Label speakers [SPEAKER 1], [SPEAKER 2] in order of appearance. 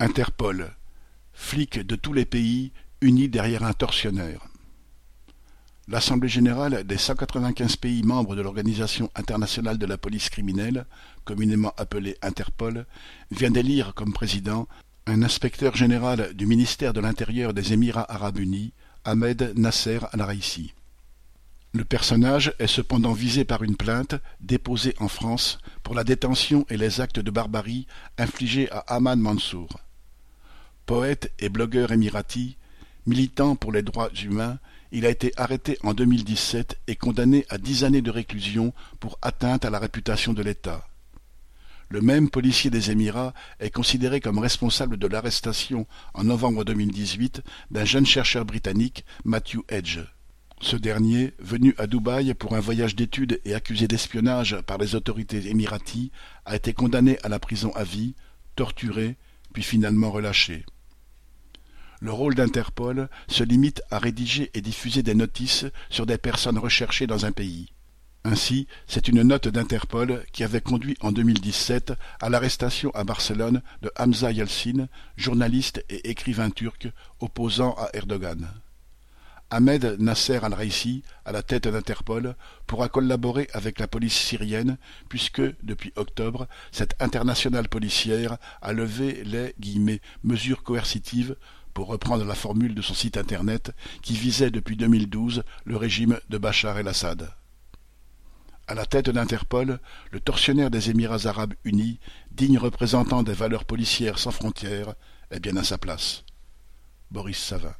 [SPEAKER 1] Interpol, flics de tous les pays unis derrière un tortionnaire. L'Assemblée générale des 195 pays membres de l'Organisation internationale de la police criminelle, communément appelée Interpol, vient d'élire comme président un inspecteur général du ministère de l'Intérieur des Émirats arabes unis, Ahmed Nasser al-Raisi. Le personnage est cependant visé par une plainte déposée en France pour la détention et les actes de barbarie infligés à Ahmad Mansour. Poète et blogueur émirati, militant pour les droits humains, il a été arrêté en 2017 et condamné à dix années de réclusion pour atteinte à la réputation de l'État. Le même policier des Émirats est considéré comme responsable de l'arrestation en novembre 2018 d'un jeune chercheur britannique, Matthew Edge. Ce dernier, venu à Dubaï pour un voyage d'études et accusé d'espionnage par les autorités émiraties, a été condamné à la prison à vie, torturé, puis finalement relâché. Le rôle d'Interpol se limite à rédiger et diffuser des notices sur des personnes recherchées dans un pays. Ainsi, c'est une note d'Interpol qui avait conduit en 2017 à l'arrestation à Barcelone de Hamza Yalcin, journaliste et écrivain turc opposant à Erdogan. Ahmed Nasser al-Raisi, à la tête d'Interpol, pourra collaborer avec la police syrienne puisque, depuis octobre, cette internationale policière a levé les mesures coercitives pour reprendre la formule de son site internet qui visait depuis 2012 le régime de Bachar el-Assad. À la tête d'Interpol, le tortionnaire des Émirats arabes unis, digne représentant des valeurs policières sans frontières, est bien à sa place. Boris Savin.